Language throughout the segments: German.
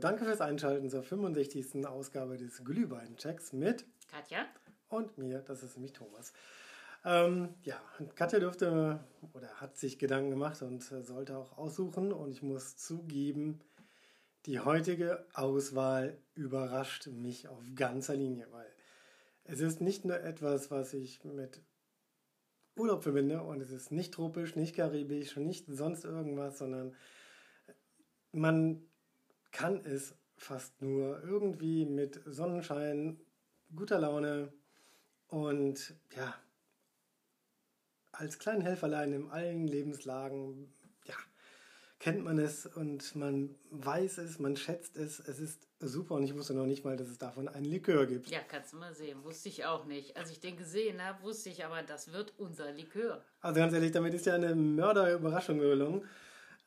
danke fürs Einschalten zur 65. Ausgabe des Glühwein-Checks mit Katja. und mir, das ist nämlich Thomas. Ähm, ja, Katja dürfte oder hat sich Gedanken gemacht und äh, sollte auch aussuchen und ich muss zugeben, die heutige Auswahl überrascht mich auf ganzer Linie, weil es ist nicht nur etwas, was ich mit Urlaub verbinde und es ist nicht tropisch, nicht karibisch, nicht sonst irgendwas, sondern man kann es fast nur irgendwie mit Sonnenschein, guter Laune und ja, als kleinen Helferlein in allen Lebenslagen, ja, kennt man es und man weiß es, man schätzt es, es ist super und ich wusste noch nicht mal, dass es davon ein Likör gibt. Ja, kannst du mal sehen. Wusste ich auch nicht. Als ich den gesehen habe, wusste ich aber, das wird unser Likör. Also ganz ehrlich, damit ist ja eine Mörderüberraschung gelungen.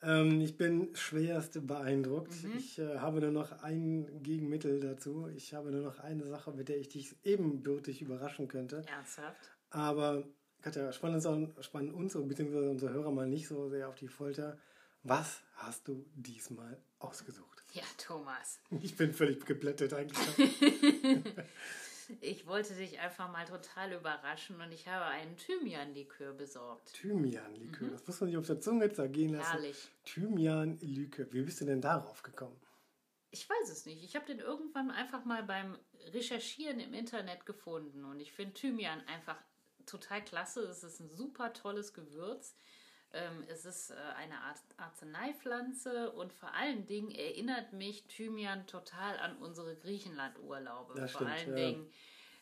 Ähm, ich bin schwerst beeindruckt. Ich äh, habe nur noch ein Gegenmittel dazu. Ich habe nur noch eine Sache, mit der ich dich ebenbürtig überraschen könnte. Ernsthaft? Aber Katja, spannen uns, spannen uns bzw. unsere Hörer mal nicht so sehr auf die Folter. Was hast du diesmal ausgesucht? Ja, Thomas. Ich bin völlig geblättet eigentlich. Ich wollte dich einfach mal total überraschen und ich habe einen Thymian-Likör besorgt. Thymian-Likör. Das muss man sich auf der Zunge zergehen lassen. Herrlich. Thymian-Likör. Wie bist du denn darauf gekommen? Ich weiß es nicht. Ich habe den irgendwann einfach mal beim Recherchieren im Internet gefunden und ich finde Thymian einfach total klasse. Es ist ein super tolles Gewürz. Ähm, es ist äh, eine Art Arzneipflanze und vor allen Dingen erinnert mich Thymian total an unsere Griechenland-Urlaube. Vor stimmt, allen ja. Dingen.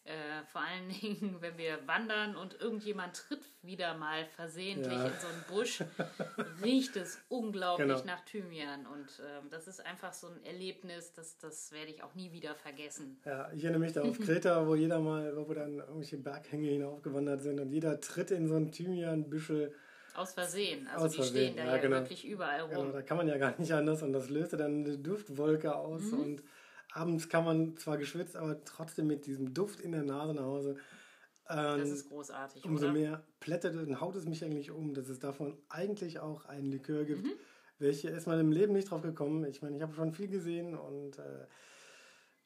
Äh, vor allen Dingen, wenn wir wandern und irgendjemand tritt wieder mal versehentlich Ja. in so einen Busch, riecht es unglaublich Genau. nach Thymian. Und ähm, das ist einfach so ein Erlebnis, das, das werde ich auch nie wieder vergessen. Ja, ich erinnere mich da auf Kreta, wo jeder mal, wo wir dann irgendwelche Berghänge hinaufgewandert sind und jeder tritt in so ein Thymianbüschel. Aus Versehen. Also Aus die Versehen, stehen da ja, ja, genau. wirklich überall Genau, rum. da kann man ja gar nicht anders und das löste dann eine Duftwolke aus Mhm. und abends kann man zwar geschwitzt, aber trotzdem mit diesem Duft in der Nase nach Hause. Ähm, Das ist großartig, umso oder? mehr plättet und haut es mich eigentlich um, dass es davon eigentlich auch ein Likör gibt, Mhm. welche ist man im Leben nicht drauf gekommen. Ich meine, ich habe schon viel gesehen und äh,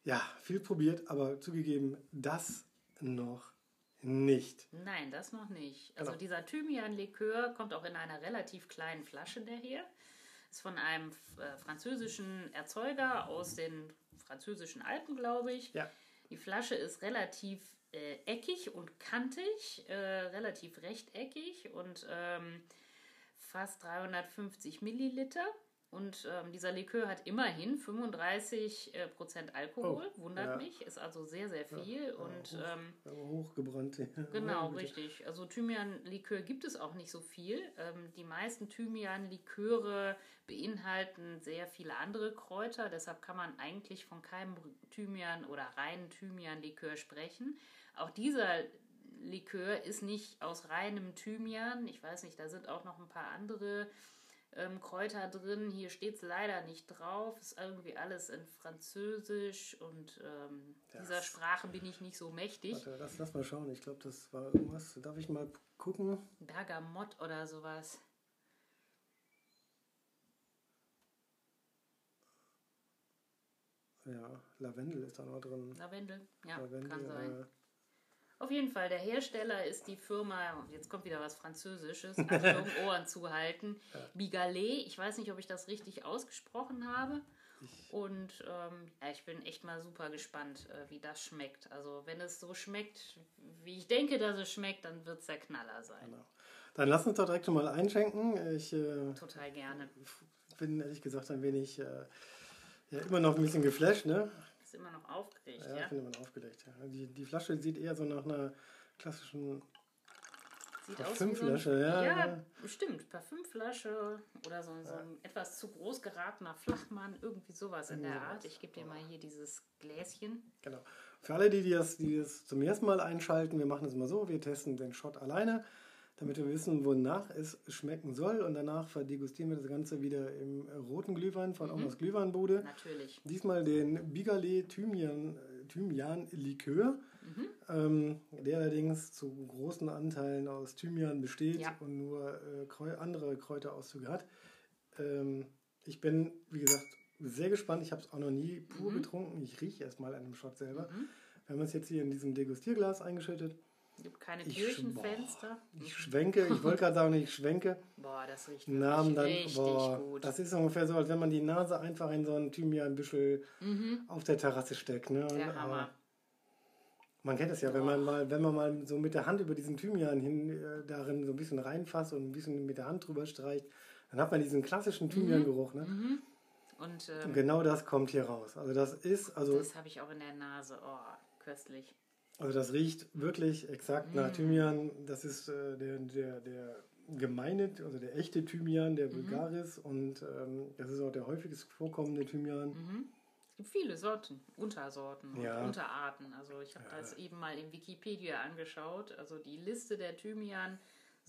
ja, viel probiert, aber zugegeben, das noch nicht. Nein, das noch nicht. Also Genau. dieser Thymian-Likör kommt auch in einer relativ kleinen Flasche daher. Ist von einem äh, französischen Erzeuger aus den französischen Alpen, glaube ich. Ja. Die Flasche ist relativ äh, eckig und kantig, äh, relativ rechteckig und ähm, fast 350 Milliliter. Und ähm, dieser Likör hat immerhin 35 äh, Prozent Alkohol, Oh, wundert ja. mich, ist also sehr, sehr viel. und hoch, ähm, aber hochgebrannt. Genau, richtig. Also Thymian-Likör gibt es auch nicht so viel. Ähm, die meisten Thymian-Liköre beinhalten sehr viele andere Kräuter. Deshalb kann man eigentlich von keinem Thymian- oder reinen Thymian-Likör sprechen. Auch dieser Likör ist nicht aus reinem Thymian. Ich weiß nicht, da sind auch noch ein paar andere ähm, Kräuter drin. Hier steht es leider nicht drauf. Ist irgendwie alles in Französisch und ähm, dieser Das- Sprache bin ich nicht so mächtig. Warte, lass, lass mal schauen. Ich glaube, das war irgendwas. Darf ich mal gucken? Bergamott oder sowas. Ja, Lavendel ist da noch drin. Lavendel? Ja, Lavendel, kann sein. äh, Auf jeden Fall, der Hersteller ist die Firma, jetzt kommt wieder was Französisches, Achtung, Ohren zuhalten, Bigalet. Ich weiß nicht, ob ich das richtig ausgesprochen habe. Und ähm, ja, ich bin echt mal super gespannt, äh, wie das schmeckt. Also wenn es so schmeckt, wie ich denke, dass es schmeckt, dann wird es der Knaller sein. Genau. Dann lass uns doch direkt schon mal einschenken. Ich äh, Total gerne. bin ehrlich gesagt ein wenig, äh, ja, immer noch ein bisschen geflasht, ne? Immer noch aufgeregt, Ja, ja? ich bin immer noch aufgelegt. Ja. Die, die Flasche sieht eher so nach einer klassischen Sieht Parfümflasche, so ein, ja, Ja, ja. stimmt. Parfümflasche oder so, so ein etwas zu groß geratener Flachmann, irgendwie sowas in der Art. Ich gebe dir mal hier dieses Gläschen. Genau. Für alle, die, die, das, die das zum ersten Mal einschalten, wir machen es mal so, wir testen den Shot alleine, damit wir wissen, wonach es schmecken soll und danach verdegustieren wir das Ganze wieder im roten Glühwein von Omas Glühweinbude. Natürlich. Diesmal den Bigalet Thymian, Thymian Likör, ähm, der allerdings zu großen Anteilen aus Thymian besteht Ja. und nur äh, andere Kräuterauszüge hat. Ähm, ich bin, wie gesagt, sehr gespannt. Ich habe es auch noch nie pur Mhm. getrunken. Ich rieche erstmal an dem Shot selber. Wir haben es jetzt hier in diesem Degustierglas eingeschüttet. Gibt keine Ich- Kirchenfenster. Ich schwenke, ich wollte gerade sagen, ich schwenke. Boah, das riecht Namen dann, richtig boah, gut. das ist ungefähr so, als wenn man die Nase einfach in so ein Thymianbüschel auf der Terrasse steckt. Ne? Und, Mhm. Der Hammer. Man kennt es ja, wenn man mal, wenn man mal so mit der Hand über diesen Thymian hin äh, darin so ein bisschen reinfasst und ein bisschen mit der Hand drüber streicht, dann hat man diesen klassischen Thymiangeruch. Ne? Und Und ähm, genau das kommt hier raus. Also das ist, also, das habe ich auch in der Nase. Oh, köstlich. Also das riecht wirklich exakt nach Thymian. Das ist äh, der, der, der gemeine, also der echte Thymian, der Vulgaris und ähm, das ist auch der häufigst vorkommende Thymian. Es gibt viele Sorten, Untersorten und Ja. Unterarten. Also ich habe das eben mal in Wikipedia angeschaut. Also die Liste der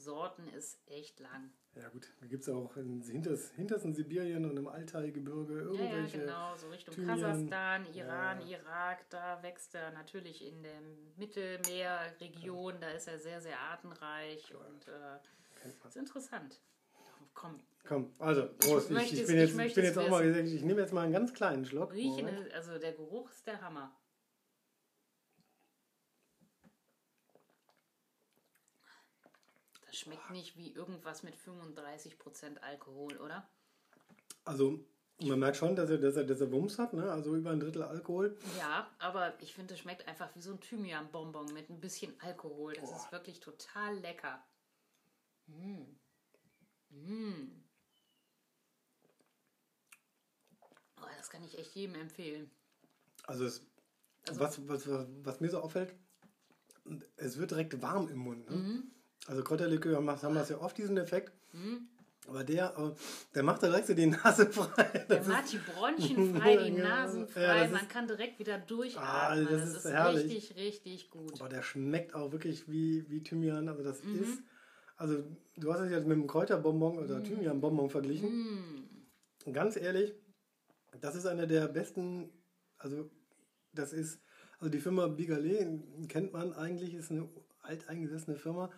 Thymian-Sorten ist echt lang. Ja gut, da gibt es auch in hinters, hintersten Sibirien und im Altai-Gebirge Ja, ja, irgendwelche. genau, so Richtung Thymian. Kasachstan, Iran, Ja. Irak, da wächst er natürlich in der Mittelmeerregion, da ist er sehr, sehr artenreich und äh, ist interessant. Komm, Komm, also, Prost. Ich, ich, es- bin ich jetzt, ich bin jetzt auch mal gesagt, ich nehme jetzt mal einen ganz kleinen Schluck. riechen, also der Geruch ist der Hammer. Schmeckt nicht wie irgendwas mit 35% Alkohol, oder? Also, man merkt schon, dass er, dass er, dass er Wumms hat, ne? also über ein Drittel Alkohol. Ja, aber ich finde, es schmeckt einfach wie so ein Thymian-Bonbon mit ein bisschen Alkohol. Das ist wirklich total lecker. Mm. Mm. Oh, das kann ich echt jedem empfehlen. Also, es, was, was, was, was mir so auffällt, es wird direkt warm im Mund. Ne? Mhm. Also Kräuterlikör macht, haben das ja oft diesen Effekt. Aber der, äh, der macht da direkt so die Nase frei. Der Das macht die Bronchien frei, die Ja, Nasen ja, frei. das Man ist- kann direkt wieder durchatmen. Ah, das das, ist ist, herrlich. richtig, richtig gut. Aber der schmeckt auch wirklich wie, wie Thymian. Also das Mhm. ist, also du hast es jetzt mit einem Kräuterbonbon Mhm. oder Thymianbonbon verglichen. Und ganz ehrlich, das ist eine der besten, also das ist, also die Firma Bigalet kennt man eigentlich, ist eine alteingesessene Firma,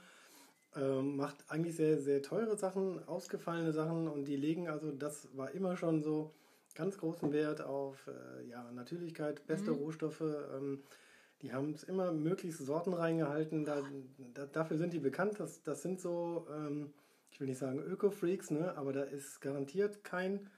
ähm, macht eigentlich sehr, sehr teure Sachen, ausgefallene Sachen und die legen, also das war immer schon so ganz großen Wert auf äh, ja, Natürlichkeit, beste Rohstoffe. Ähm, die haben es immer möglichst Sorten reingehalten. Da, da, dafür sind die bekannt. Das, das sind so, ähm, ich will nicht sagen Öko-Freaks, ne? aber da ist garantiert kein,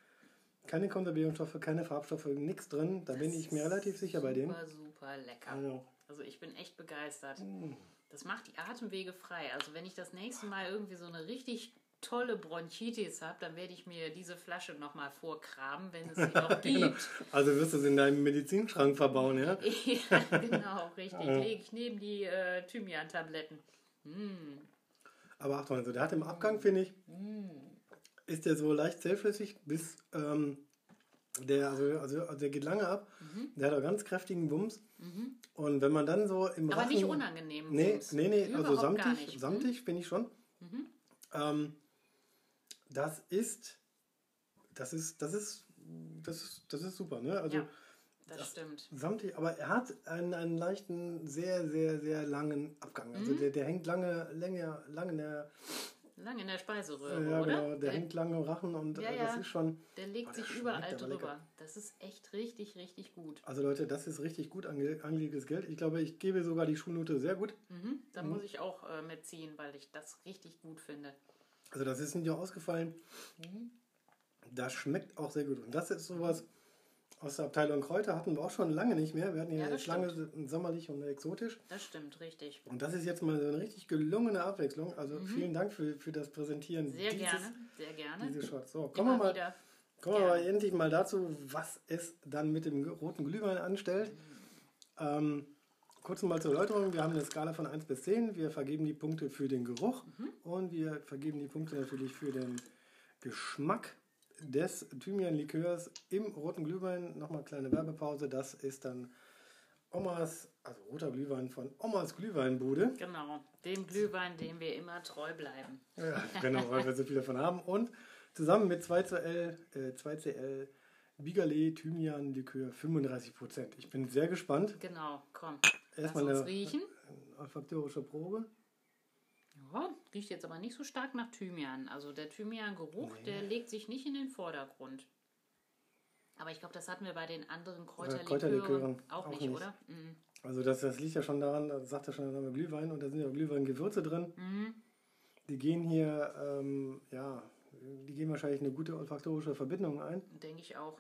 keine Konservierungsstoffe, keine Farbstoffe, nichts drin. Da bin ich mir relativ sicher bei denen. Super, super lecker. Also, Also ich bin echt begeistert. Mm. Das macht die Atemwege frei. Also wenn ich das nächste Mal irgendwie so eine richtig tolle Bronchitis habe, dann werde ich mir diese Flasche nochmal vorkramen, wenn es sie noch gibt. also wirst du es in deinem Medizinschrank verbauen, ja? ja, genau, richtig. Lege ich neben die äh, Thymian-Tabletten. Mm. Aber Achtung, also der hat im Abgang, finde ich, ist der so leicht zähflüssig, bis ähm, der, also, also, also der geht lange ab. Der hat auch ganz kräftigen Wumms. Und wenn man dann so im Aber Rachen... nicht unangenehm. Nee, Wumms. nee, nee, also Überhaupt gar samtig, nicht. Mhm. samtig ich schon. Ähm, das ist, das ist, das ist, das ist, das ist super, ne? Also Ja, das stimmt. samtig, aber er hat einen, einen leichten, sehr, sehr, sehr langen Abgang. Mhm. Also der, der hängt lange, lange, lange in der, Lang in der Speiseröhre, ja, oder? genau, der der, hängt lange im Rachen und Ja, äh, ja. das ist schon, der legt Oh, sich überall drüber. Das ist echt richtig, richtig gut. also Leute, das ist richtig gut ange angelegtes Geld. Ich glaube, ich gebe sogar die Schulnote sehr gut. Mhm. Da muss ich auch äh, mitziehen, weil ich das richtig gut finde. Also das ist nicht ausgefallen. Das schmeckt auch sehr gut. Und das ist sowas aus der Abteilung Kräuter hatten wir auch schon lange nicht mehr. Wir hatten ja, Ja, jetzt lange sommerlich und exotisch. Das stimmt, richtig. Und das ist jetzt mal so eine richtig gelungene Abwechslung. Also vielen Dank für, für das Präsentieren Mhm. Sehr dieses, gerne, sehr gerne. diese Shots. So, kommen wir Immer mal, wieder. kommen wir mal endlich mal dazu, was es dann mit dem roten Glühwein anstellt. Ähm, kurz mal zur Erläuterung. Wir haben eine Skala von 1 bis 10. Wir vergeben die Punkte für den Geruch Mhm. und wir vergeben die Punkte natürlich für den Geschmack des Thymian-Likörs im roten Glühwein. Nochmal kleine Werbepause. Das ist dann Omas, also roter Glühwein von Omas Glühweinbude. Genau, dem Glühwein, dem wir immer treu bleiben. Ja, genau, weil wir so viel davon haben. Und zusammen mit 2CL, äh, 2CL Bigalet Thymian Likör 35%. Ich bin sehr gespannt. Genau, komm. Erstmal Lass uns eine- riechen. Olfaktorische Probe. Ja, riecht jetzt aber nicht so stark nach Thymian. Also der Thymian-Geruch, der legt sich nicht in den Vordergrund. Aber ich glaube, das hatten wir bei den anderen Oder Kräuterlikören, Kräuterlikören auch, auch nicht, nicht. oder? Mhm. Also das, das liegt ja schon daran, da sagt ja schon der Name Glühwein und da sind ja Glühweingewürze drin. Mhm. Die gehen hier, ähm, ja, die gehen wahrscheinlich eine gute olfaktorische Verbindung ein. Denke ich auch.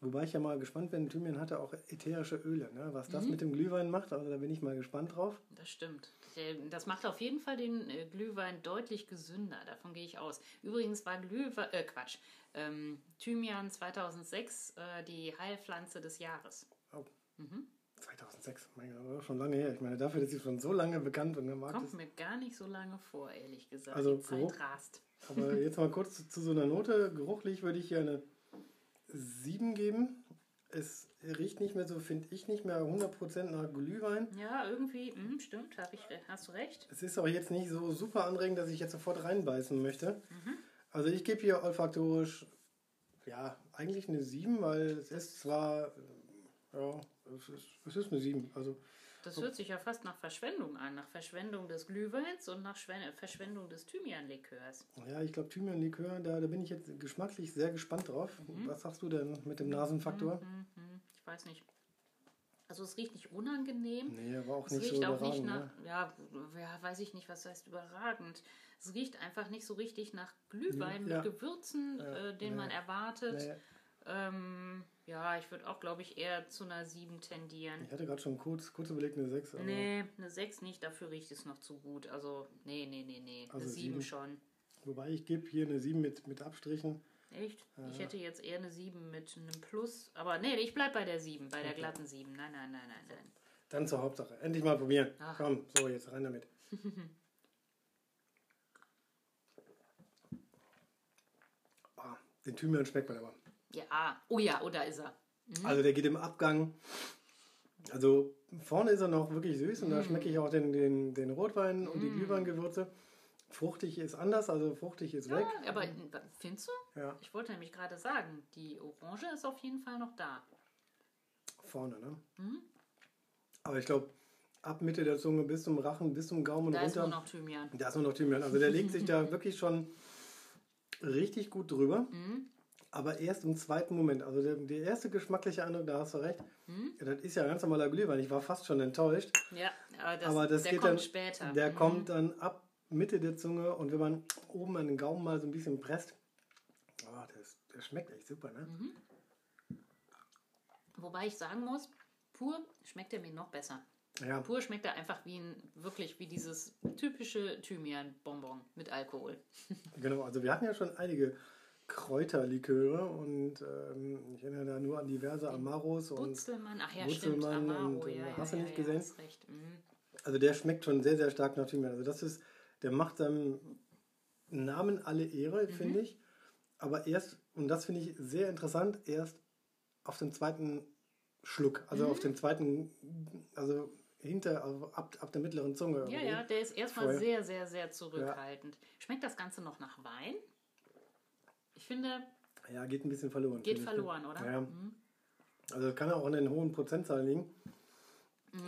Wobei ich ja mal gespannt bin, Thymian hatte auch ätherische Öle, ne? was Mhm. das mit dem Glühwein macht, also da bin ich mal gespannt drauf. Das stimmt. Der- Das macht auf jeden Fall den äh, Glühwein deutlich gesünder. Davon gehe ich aus. Übrigens war Glühwein, äh, Quatsch, ähm, Thymian 2006 äh, die Heilpflanze des Jahres. Oh. Mhm. 2006, mein Gott, schon lange her. Ich meine, dafür, dass sie schon so lange bekannt und Markt Kommt ist. mir gar nicht so lange vor, ehrlich gesagt. Also die Zeit Geruch- rast. Aber jetzt mal kurz zu, zu so einer Note. Geruchlich würde ich hier eine 7 geben. Es riecht nicht mehr so, finde ich, nicht mehr 100% nach Glühwein. Ja, irgendwie, mh, stimmt, hab ich, hast du recht. Es ist aber jetzt nicht so super anregend, dass ich jetzt sofort reinbeißen möchte. Also ich gebe hier olfaktorisch, ja, eigentlich eine 7, weil es ist zwar, äh, ja, es ist, es ist eine 7. Also Das hört sich ja fast nach Verschwendung an. Nach Verschwendung des Glühweins und nach Schwen- Verschwendung des Thymianlikörs. ja, ich glaube Thymian-Likör, da, da bin ich jetzt geschmacklich sehr gespannt drauf. Was sagst du denn mit dem Nasenfaktor? Mhm, ich weiß nicht. Also es riecht nicht unangenehm. Nee, aber auch Es nicht so riecht auch nicht nach, ne? ja, ja, weiß ich nicht, was heißt überragend. Es riecht einfach nicht so richtig nach Glühwein Ja. mit Gewürzen, Ja, äh, den man erwartet. Ähm, ja, ich würde auch, glaube ich, eher zu einer 7 tendieren. ich hatte gerade schon kurz, kurz überlegt, eine 6. Aber Nee, eine 6 nicht, dafür riecht es noch zu gut. Also, nee, nee, nee, nee. Eine Also 7 sieben. schon. Wobei ich gebe hier eine 7 mit, mit Abstrichen. Echt? Ich hätte jetzt eher eine 7 mit einem Plus. Aber nee, ich bleib bei der 7, bei der Okay. glatten 7. Nein, nein, nein, nein, nein. Dann zur Hauptsache. Endlich mal probieren. Ach. Komm, so, jetzt rein damit. Ah, den Thymian schmeckt man aber. Ja, oh ja, oh, da ist er. Also der geht im Abgang. Also vorne ist er noch wirklich süß und da schmecke ich auch den, den, den Rotwein und die Glühweingewürze. Fruchtig ist anders, also fruchtig ist weg. Ja, aber findest du? Ja, Ich wollte nämlich gerade sagen, die Orange ist auf jeden Fall noch da. vorne, ne? Mhm. Aber ich glaube, ab Mitte der Zunge bis zum Rachen, bis zum Gaumen Da ist runter. nur noch Thymian. Da ist nur noch Thymian. Also der legt sich da wirklich schon richtig gut drüber. Mhm. Aber erst im zweiten Moment. Also der, der erste geschmackliche Eindruck, da hast du recht. Mhm. Ja, das ist ja ganz normaler Glühwein. Ich war fast schon enttäuscht. Ja, aber das, aber das der geht kommt dann, später. Der Mhm. kommt dann ab Mitte der Zunge und wenn man oben an den Gaumen mal so ein bisschen presst, oh, das, der schmeckt echt super, ne? Mhm. Wobei ich sagen muss, pur schmeckt er mir noch besser. Ja, Pur schmeckt er einfach wie ein, wirklich wie dieses typische Thymian-Bonbon mit Alkohol. genau. Also wir hatten ja schon einige Kräuterliköre und ähm, ich erinnere da nur an diverse Amaros und Butzelmann, ach ja, Butzelmann stimmt, Amaro, und, äh, ja, ja, hast du ja, nicht ja, gesehen? Mhm. Also der schmeckt schon sehr, sehr stark nach Thymian. Also das ist, der macht seinem Namen alle Ehre, Mhm. finde ich. Aber erst, und das finde ich sehr interessant, erst auf dem zweiten Schluck. Also Mhm. auf dem zweiten, also hinter, also ab, ab der mittleren Zunge. Ja, ja, der ist erstmal sehr, sehr, sehr zurückhaltend. Schmeckt das Ganze noch nach Wein? Ich finde, Ja, geht ein bisschen verloren. geht verloren, oder? Ja. Mhm. Also kann auch an den hohen Prozentzahlen liegen.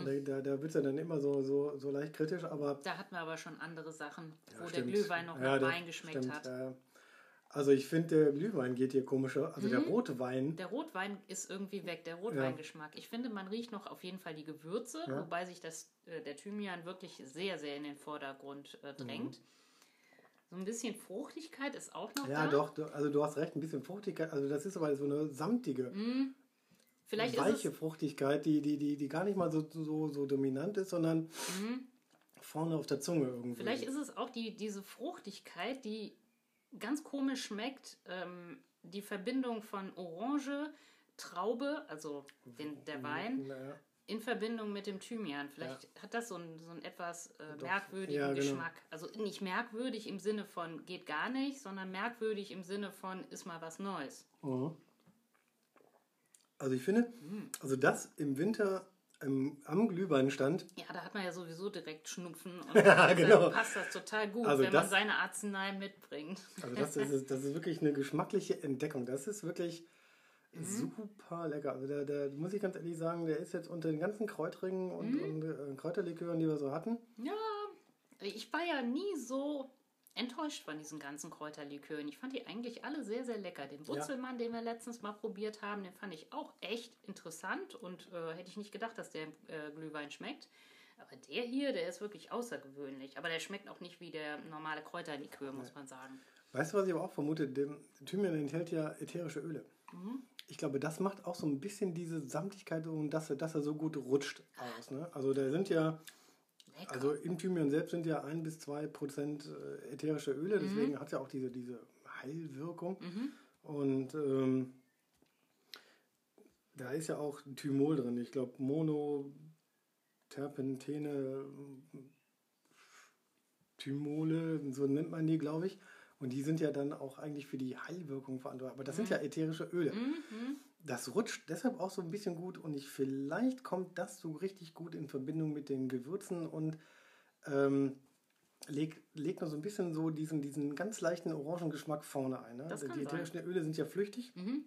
Da, da, da wird es ja dann immer so, so, so leicht kritisch, aber Da hatten wir aber schon andere Sachen, Ja, wo stimmt. der Glühwein noch Ja, der- Wein geschmeckt stimmt, hat. ja. Also ich finde, der Glühwein geht hier komischer. Also der Mhm. rote Wein, Der Rotwein ist irgendwie weg, der Rotweingeschmack. Ich finde, man riecht noch auf jeden Fall die Gewürze, Ja. wobei sich das, äh, der Thymian wirklich sehr, sehr in den Vordergrund äh, drängt. So ein bisschen Fruchtigkeit ist auch noch Mhm. ja da. doch, du- also du hast recht, ein bisschen Fruchtigkeit. Also das ist aber so eine samtige, Mhm. Vielleicht weiche Fruchtigkeit, die, die, die, die gar nicht mal so, so, so dominant ist, sondern mhm. vorne auf der Zunge irgendwie. Vielleicht ist es auch die, diese Fruchtigkeit, die ganz komisch schmeckt. Ähm, die Verbindung von Orange, Traube, also den, der Wein, Ja, in Verbindung mit dem Thymian. Vielleicht hat das so einen, so einen etwas äh, merkwürdigen Ja, genau. Geschmack. Also nicht merkwürdig im Sinne von geht gar nicht, sondern merkwürdig im Sinne von ist mal was Neues. Mhm. Also ich finde, Mhm. also das im Winter ähm, am Glühweinstand, Ja, da hat man ja sowieso direkt Schnupfen und Ja, genau. passt das total gut, Also wenn man das- seine Arznei mitbringt. also das, das, ist, das ist wirklich eine geschmackliche Entdeckung. Das ist wirklich Mhm. super lecker. Also der, der, muss ich ganz ehrlich sagen, der ist jetzt unter den ganzen Kräutrigen und, Mhm. und äh, Kräuterlikören, die wir so hatten. Ja, ich war ja nie so enttäuscht von diesen ganzen Kräuterlikören. Ich fand die eigentlich alle sehr, sehr lecker. Den Wurzelmann, ja. den wir letztens mal probiert haben, den fand ich auch echt interessant und äh, hätte ich nicht gedacht, dass der äh, Glühwein schmeckt. Aber der hier, der ist wirklich außergewöhnlich. Aber der schmeckt auch nicht wie der normale Kräuterlikör, muss man sagen. Weißt du, was ich aber auch vermute? Der Thymian enthält ja ätherische Öle. Mhm. Ich glaube, das macht auch so ein bisschen diese Samtigkeit und dass, dass er so gut rutscht aus. Ne? Also da sind ja Lecker. Also im Thymian selbst sind ja ein bis zwei Prozent äh, ätherische Öle, mhm. deswegen hat es ja auch diese, diese Heilwirkung. Mhm. Und ähm, da ist ja auch Thymol drin. Ich glaube, Monoterpentene, Thymole, so nennt man die, glaube ich. Und die sind ja dann auch eigentlich für die Heilwirkung verantwortlich. Aber das mhm. sind ja ätherische Öle. Mhm das rutscht deshalb auch so ein bisschen gut und ich vielleicht kommt das so richtig gut in Verbindung mit den Gewürzen und ähm, legt, legt noch so ein bisschen so diesen, diesen ganz leichten Orangengeschmack vorne ein. Ne? Das die ätherischen Öle sind ja flüchtig. Mhm.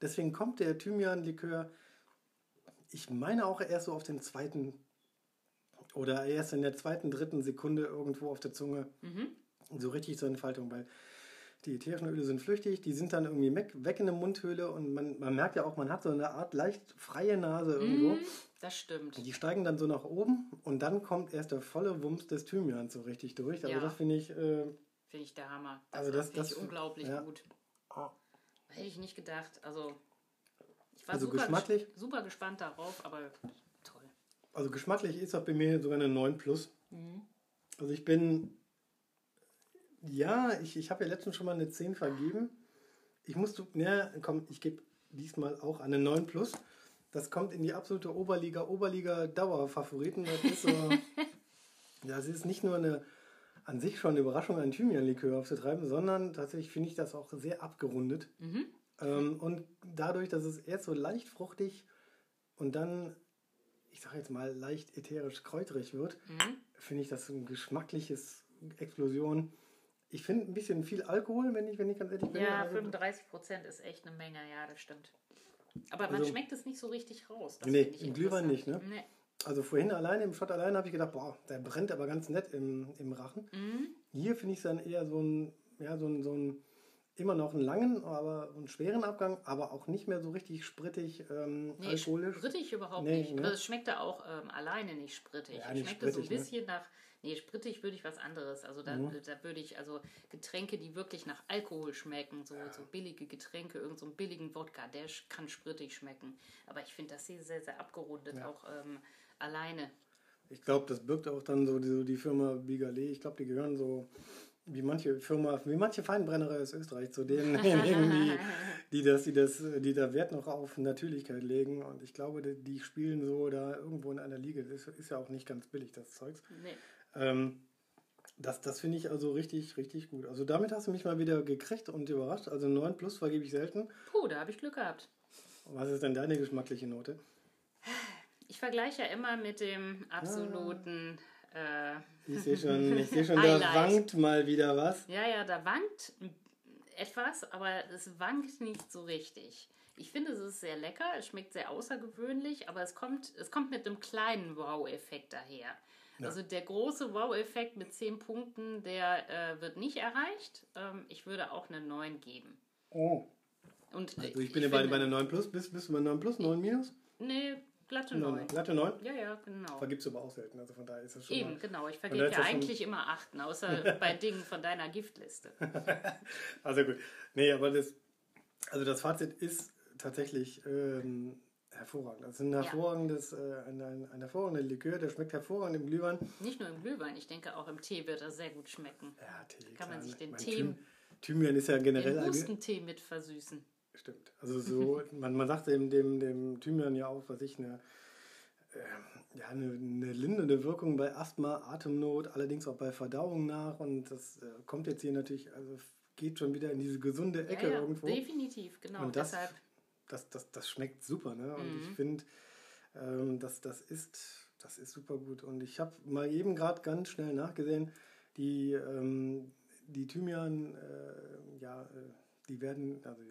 Deswegen kommt der Thymian-Likör, ich meine auch erst so auf den zweiten oder erst in der zweiten, dritten Sekunde irgendwo auf der Zunge mhm. So richtig zur Entfaltung, weil die ätherischen Öle sind flüchtig, die sind dann irgendwie weg, in der Mundhöhle und man, man merkt ja auch, man hat so eine Art leicht freie Nase irgendwo. Mm, das stimmt. Die steigen dann so nach oben und dann kommt erst der volle Wumms des Thymians so richtig durch. Also ja. das finde ich. Äh, finde ich der Hammer. Das also das, finde ich unglaublich ja. gut. Oh. Hätte ich nicht gedacht. Also ich war also super, geschmacklich, super gespannt darauf, aber toll. Also geschmacklich ist das bei mir sogar eine 9 plus. Mhm. Also ich bin ja, ich, ich habe ja letztens schon mal eine 10 vergeben. Ich musste, ja, komm, ich gebe diesmal auch eine 9 plus. Das kommt in die absolute Oberliga, Oberliga-Dauerfavoriten. Das ist so, das ist nicht nur eine an sich schon eine Überraschung, einen Thymian-Likör aufzutreiben, sondern tatsächlich finde ich das auch sehr abgerundet. Mhm. Ähm, und dadurch, dass es erst so leicht fruchtig und dann, ich sage jetzt mal, leicht ätherisch kräuterig wird, mhm. finde ich das ein geschmackliches Explosion. Ich finde ein bisschen viel Alkohol, wenn ich, wenn ich ganz ehrlich bin. Ja, 35 also Prozent ist echt eine Menge, ja, das stimmt. Aber man also, schmeckt es nicht so richtig raus. Das nee, im Glühwein nicht, ne? Nee. Also vorhin alleine, im Shot alleine habe ich gedacht, boah, der brennt aber ganz nett im, im Rachen. Mhm. Hier finde ich es dann eher so ein, ja, so ein, so ein, immer noch einen langen, aber einen schweren Abgang, aber auch nicht mehr so richtig sprittig, ähm, nee, alkoholisch. sprittig überhaupt nee, nicht. Ne? Also es schmeckt da auch ähm, alleine nicht sprittig. Ja, nicht schmeckt sprittig, so ein ne? bisschen ne? nach Nee, sprittig würde ich was anderes. Also da, mhm. da würde ich, also Getränke, die wirklich nach Alkohol schmecken, so, so billige Getränke, irgendeinen so billigen Wodka, der kann sprittig schmecken. Aber ich finde das hier sehr, sehr abgerundet, ja. auch ähm, alleine. Ich glaube, das birgt auch dann so die, die Firma Bigalet. Ich glaube, die gehören so wie manche Firma, wie manche Feinbrennerei aus Österreich, zu denen, die, die, das, die, das, die da Wert noch auf Natürlichkeit legen. Und ich glaube, die, die spielen so da irgendwo in einer Liga. Das ist ja auch nicht ganz billig, das Zeugs. Nee. Ähm, das das finde ich also richtig, richtig gut. Also damit hast du mich mal wieder gekriegt und überrascht. Also 9 plus vergebe ich selten. Puh, da habe ich Glück gehabt. Was ist denn deine geschmackliche Note? Ich vergleiche ja immer mit dem absoluten. Ah. Äh, ich sehe schon, ich seh schon da wankt mal wieder was. Ja, ja, da wankt etwas, aber es wankt nicht so richtig. Ich finde, es ist sehr lecker, es schmeckt sehr außergewöhnlich, aber es kommt, es kommt mit einem kleinen Wow-Effekt daher. Ja. Also der große Wow-Effekt mit 10 Punkten, der äh, wird nicht erreicht. Ähm, ich würde auch eine 9 geben. Oh. Und, also ich bin ja bei, bei einer 9 plus. Bist, bist du bei 9 plus, 9 minus? Nee, glatte 9. Glatte 9? Ja, ja, genau. Vergibst du aber auch selten, also von daher ist das schon Eben, mal, genau. Ich vergebe ja eigentlich immer 8, außer bei Dingen von deiner Giftliste. also gut. Nee, aber das, also das Fazit ist tatsächlich... Ähm, hervorragend. Das ist ein hervorragendes, ja. äh, ein, ein, ein hervorragender Likör, der schmeckt hervorragend im Glühwein. Nicht nur im Glühwein, ich denke auch im Tee wird er sehr gut schmecken. Ja, Tee. Kann man sich den Tee. Thymian ist ja generell. Den Hustentee mit versüßen. Stimmt. Also so, man, man sagt dem, dem, dem Thymian ja auch, was ich, eine, äh, ja, eine, eine lindernde Wirkung bei Asthma, Atemnot, allerdings auch bei Verdauung nach. Und das äh, kommt jetzt hier natürlich, also geht schon wieder in diese gesunde Ecke ja, ja, irgendwo. Definitiv, genau. Und das, Deshalb das, das, das schmeckt super. Ne? Und mhm. ich finde, ähm, das, das, ist, das ist super gut. Und ich habe mal eben gerade ganz schnell nachgesehen, die, ähm, die Thymian, äh, ja, äh, die werden, also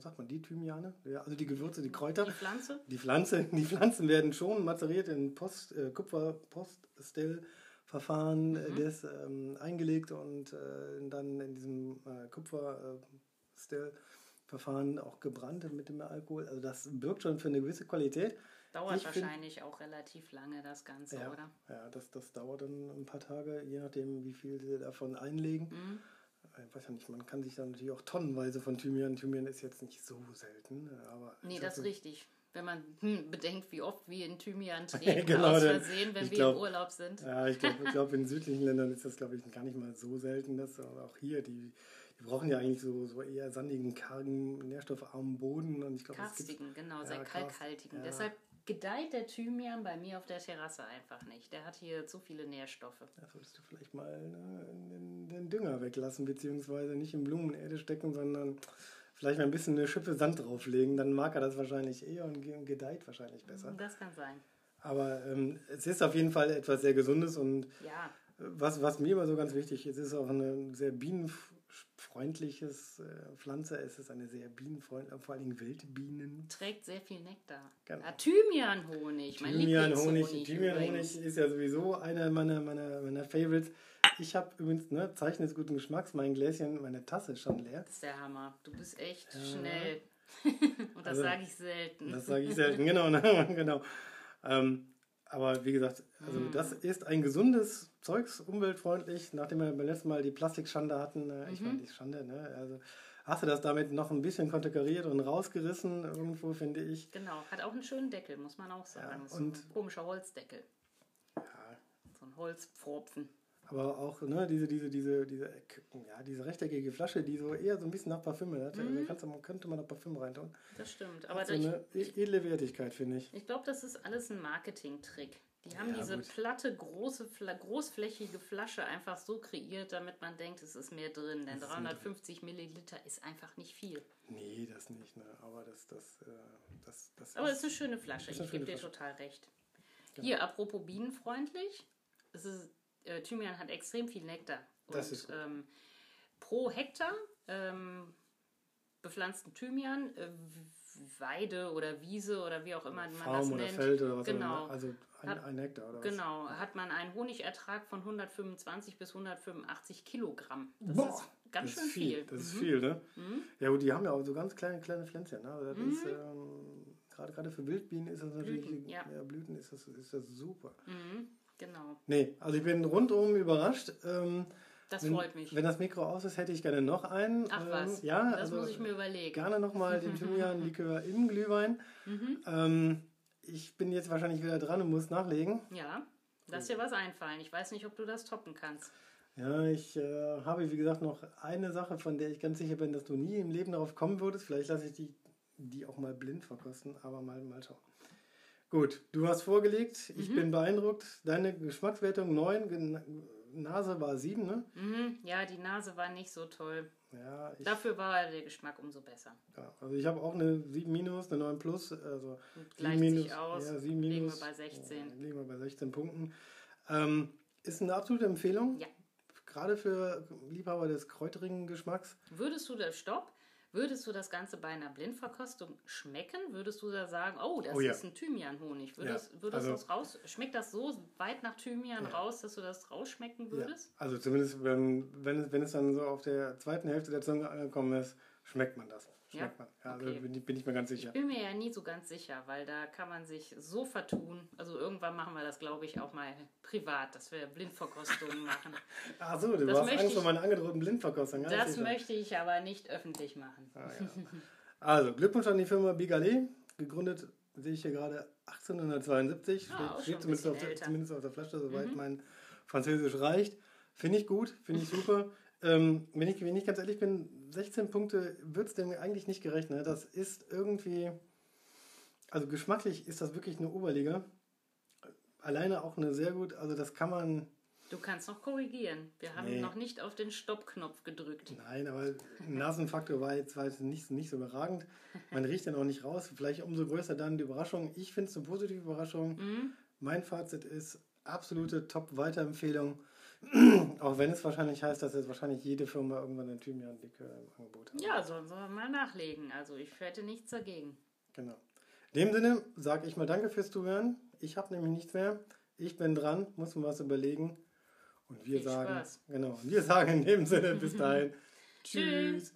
sagt man, die Thymiane? Ja, also die Gewürze, die Kräuter. Die Pflanze? Die, Pflanze, die Pflanzen werden schon mazeriert in Post, äh, Kupferpoststill Verfahren mhm. des ähm, eingelegt und äh, dann in diesem äh, Kupfer-Still-Verfahren auch gebrannt mit dem Alkohol. Also das birgt schon für eine gewisse Qualität. Dauert ich wahrscheinlich find, auch relativ lange das Ganze, ja, oder? Ja, das, das dauert dann ein paar Tage, je nachdem, wie viel sie davon einlegen. Mhm. Ich weiß ja nicht, man kann sich dann natürlich auch tonnenweise von Thymian. Thymian ist jetzt nicht so selten, aber. Nee, das ist richtig wenn man hm, bedenkt, wie oft wir in Thymian treten, genau, aus Versehen, wenn wir glaub, im Urlaub sind. Ja, ich glaube, glaub, in südlichen Ländern ist das, glaube ich, gar nicht mal so selten. Dass, auch hier, die, die brauchen ja eigentlich so, so eher sandigen, kargen, nährstoffarmen Boden. Und ich glaub, Karstigen, genau, ja, sehr kalkhaltigen. Ja. Deshalb gedeiht der Thymian bei mir auf der Terrasse einfach nicht. Der hat hier zu viele Nährstoffe. Da solltest du vielleicht mal ne, den, den, Dünger weglassen, beziehungsweise nicht in Blumenerde stecken, sondern vielleicht mal ein bisschen eine Schippe Sand drauflegen, dann mag er das wahrscheinlich eher und gedeiht wahrscheinlich besser. Das kann sein. Aber ähm, es ist auf jeden Fall etwas sehr Gesundes und ja. was, was mir immer so ganz wichtig ist, ist auch eine sehr bienenfreundliches äh, Pflanze. Es ist eine sehr bienenfreundliche, vor allem Wildbienen. Trägt sehr viel Nektar. Genau. Ja, Thymianhonig, mein Thymianhonig. Thymianhonig ist ja sowieso einer meiner, meiner, meiner Favorites. Ich habe übrigens, ne, Zeichen des guten Geschmacks, mein Gläschen, meine Tasse ist schon leer. Das ist der Hammer. Du bist echt ja. schnell. Und das also, sage ich selten. Das sage ich selten, genau. Ne, genau. Ähm, aber wie gesagt, also mm. das ist ein gesundes Zeugs, umweltfreundlich. Nachdem wir beim letzten Mal die Plastikschande hatten, äh, ich mhm. meine die Schande, ne? Also hast du das damit noch ein bisschen konterkariert und rausgerissen irgendwo, finde ich. Genau, hat auch einen schönen Deckel, muss man auch sagen. Ja, und so ein komischer Holzdeckel. Ja. So ein Holzpfropfen. Aber auch ne, diese, diese, diese, diese, ja, diese rechteckige Flasche, die so eher so ein bisschen nach Parfüm hat. Also mhm. Also könnte man noch Parfüm reintun. Das stimmt. Aber hat so eine ich, edle Wertigkeit, finde ich. Ich glaube, das ist alles ein Marketing-Trick. Die haben ja, diese gut. platte, große, großflächige Flasche einfach so kreiert, damit man denkt, es ist mehr drin. Denn 350 Milliliter ist einfach nicht viel. Nee, das nicht. Ne? Aber das, das, äh, das, das Aber es ist eine schöne Flasche. Ich gebe dir total recht. Genau. Hier, apropos bienenfreundlich. Es ist äh, Thymian hat extrem viel Nektar. Das ist ähm, pro Hektar ähm, bepflanzten Thymian, äh, Weide oder Wiese oder wie auch immer man Farm das oder nennt. Feld oder was genau. auch immer. Also ein, hat, ein Hektar oder was? Genau, hat man einen Honigertrag von 125 bis 185 Kilogramm. Das Boah, ist ganz das schön viel. viel. Das ist mhm. viel, ne? Mhm. Ja, gut, die haben ja auch so ganz kleine, kleine Pflänzchen. Ne? Also das mhm. ist, ähm, gerade, gerade für Wildbienen ist das natürlich, Blüten, ja. ja Blüten ist das, ist das super. Mhm. Genau. Nee, also ich bin rundum überrascht. Ähm, das wenn, freut mich. Wenn das Mikro aus ist, hätte ich gerne noch einen. Ach was, ähm, ja, das also muss ich mir überlegen. Gerne nochmal den Thymian-Likör im Glühwein. Mhm. Ähm, ich bin jetzt wahrscheinlich wieder dran und muss nachlegen. Ja, lass dir was einfallen. Ich weiß nicht, ob du das toppen kannst. Ja, ich äh, habe, wie gesagt, noch eine Sache, von der ich ganz sicher bin, dass du nie im Leben darauf kommen würdest. Vielleicht lasse ich die, die auch mal blind verkosten, aber mal, mal schauen. Gut, du hast vorgelegt. Ich mhm. bin beeindruckt. Deine Geschmackswertung 9, Nase war 7, ne? Mhm. Ja, die Nase war nicht so toll. Ja, ich, Dafür war der Geschmack umso besser. Ja, also ich habe auch eine 7 minus, eine 9 plus. Also Gleicht minus, sich aus. Ja, 7 minus. Liegen wir bei 16. Ja, liegen wir bei 16 Punkten. Ähm, ist eine absolute Empfehlung. Ja. Gerade für Liebhaber des kräuterigen Geschmacks. Würdest du das Stopp? Würdest du das Ganze bei einer Blindverkostung schmecken? Würdest du da sagen, oh, das oh, ja. ist ein Thymianhonig? Würdest, ja. würdest also, das raus, schmeckt das so weit nach Thymian ja. raus, dass du das rausschmecken würdest? Also zumindest, wenn, wenn, wenn es dann so auf der zweiten Hälfte der Zunge angekommen ist, schmeckt man das schmeckt ja? man. Ja, also okay. bin, bin, ich mir ganz sicher. Ich bin mir ja nie so ganz sicher, weil da kann man sich so vertun. Also irgendwann machen wir das, glaube ich, auch mal privat, dass wir Blindverkostungen machen. Ach so, du das hast Angst vor meiner angedrohten Blindverkostung. Das sicher. möchte ich aber nicht öffentlich machen. Ah, ja. Also, Glückwunsch an die Firma Bigalet. Gegründet sehe ich hier gerade 1872. Ah, steht, steht zumindest, auf der, zumindest, auf der, Flasche, soweit mhm. mein Französisch reicht. Finde ich gut, finde ich super. ähm, wenn, ich, wenn ich ganz ehrlich bin, 16 Punkte wird es dem eigentlich nicht gerecht. Ne? Das ist irgendwie, also geschmacklich ist das wirklich eine Oberliga. Alleine auch eine sehr gut, also das kann man. Du kannst noch korrigieren. Wir haben nee. noch nicht auf den Stoppknopf gedrückt. Nein, aber Nasenfaktor war jetzt, war jetzt nicht, nicht so überragend. Man riecht ja auch nicht raus. Vielleicht umso größer dann die Überraschung. Ich finde es eine positive Überraschung. Mhm. Mein Fazit ist absolute Top-Weiterempfehlung. Auch wenn es wahrscheinlich heißt, dass jetzt wahrscheinlich jede Firma irgendwann ein Thymian-Likör im Angebot hat. Ja, sollen sie mal nachlegen. Also ich hätte nichts dagegen. Genau. In dem Sinne sage ich mal danke fürs Zuhören. Ich habe nämlich nichts mehr. Ich bin dran, muss mir was überlegen. Und wir Viel sagen, Spaß. genau, und wir sagen in dem Sinne bis dahin, tschüss.